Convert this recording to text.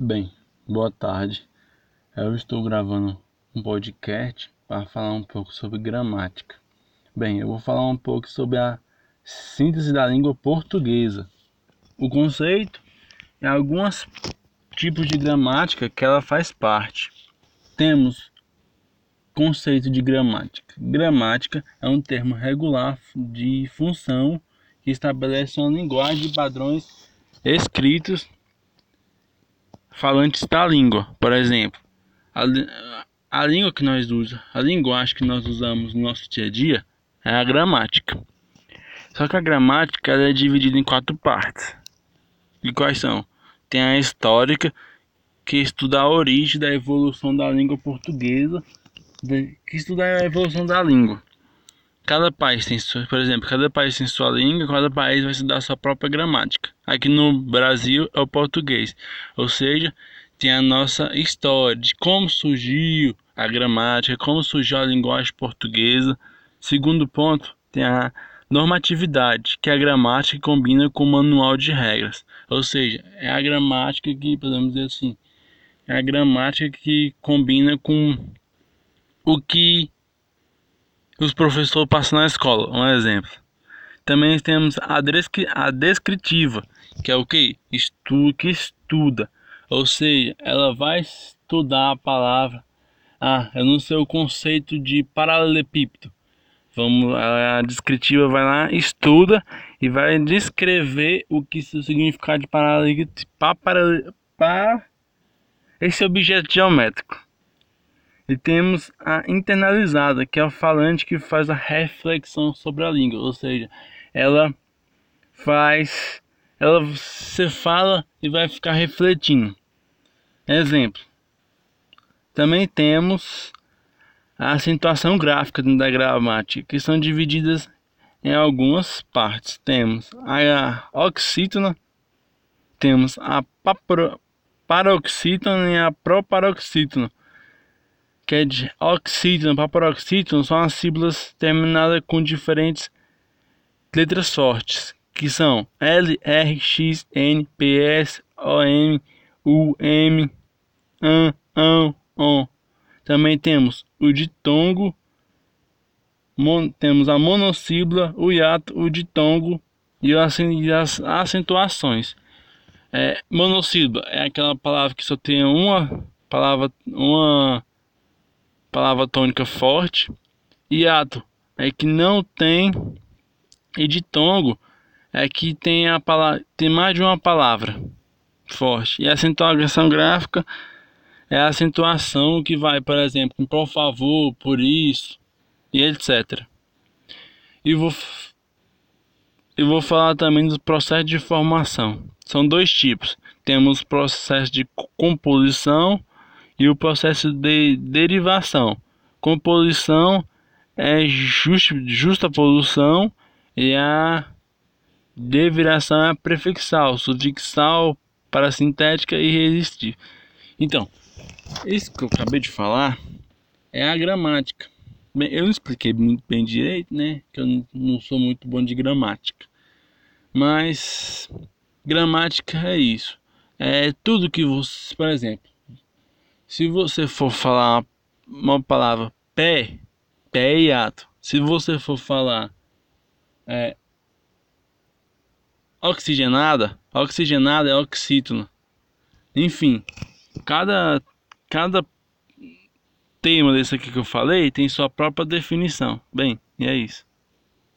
Bem, boa tarde. Eu estou gravando um podcast para falar um pouco sobre gramática. Bem, eu vou falar um pouco sobre a síntese da língua portuguesa, o conceito e alguns tipos de gramática que ela faz parte. Temos conceito de gramática. Gramática é um termo regular de função que estabelece uma linguagem de padrões escritos falantes da língua. Por exemplo, a, a língua que nós usamos, a linguagem que nós usamos no nosso dia a dia é a gramática. Só que a gramática é dividida em quatro partes. E quais são? Tem a histórica, que estuda a origem da evolução da língua portuguesa, que estuda a evolução da língua. Cada país tem, por exemplo, cada país tem sua língua, cada país vai estudar sua própria gramática. Aqui no Brasil é o português, ou seja, tem a nossa história de como surgiu a gramática, como surgiu a linguagem portuguesa. Segundo ponto, tem a normatividade, que é a gramática que combina com o manual de regras. Ou seja, é a gramática que, podemos dizer assim, é a gramática que combina com o que os professores passam na escola. Um exemplo. Também temos a, a descritiva, que é o que? Estudo que estuda. Ou seja, ela vai estudar a palavra. Ah, eu não sei o conceito de paralelepípedo. Vamos, a descritiva vai lá, estuda e vai descrever o que isso significa de paralelepípedo para esse objeto geométrico. E temos a internalizada, que é o falante que faz a reflexão sobre a língua, ou seja, ela faz, ela você fala e vai ficar refletindo. Exemplo. Também temos a acentuação gráfica da gramática, que são divididas em algumas partes. Temos a oxítona, temos a paroxítona e a proparoxítona que é de oxítono para paroxítono, são as sílabas terminadas com diferentes letras fortes, que são L, R, X, N, P, S, O, M, U, M, AN, AN, ON. Também temos o ditongo, mon, temos a monossílaba, o hiato, o ditongo e as, as acentuações. É, monossílaba é aquela palavra que só tem uma palavra, uma palavra tônica forte. Hiato é que não tem. E ditongo é que tem, a palavra, tem mais de uma palavra forte. E a acentuação gráfica é a acentuação que vai, por exemplo, por favor, por isso e etc. E vou, e vou falar também do processo de formação. São dois tipos. Temos processo de composição e o processo de derivação. Composição é just, justa produção e a deviração é prefixal, sufixal, parasintética e resistível. Então, isso que eu acabei de falar é a gramática. Bem, eu não expliquei muito bem direito, né? Que eu não sou muito bom de gramática. Mas gramática é isso. É tudo que você, por exemplo, se você for falar uma palavra pé, pé e ato. Se você for falar é, oxigenada, oxigenada é oxítono. Enfim, cada, cada tema desse aqui que eu falei tem sua própria definição. Bem, e é isso.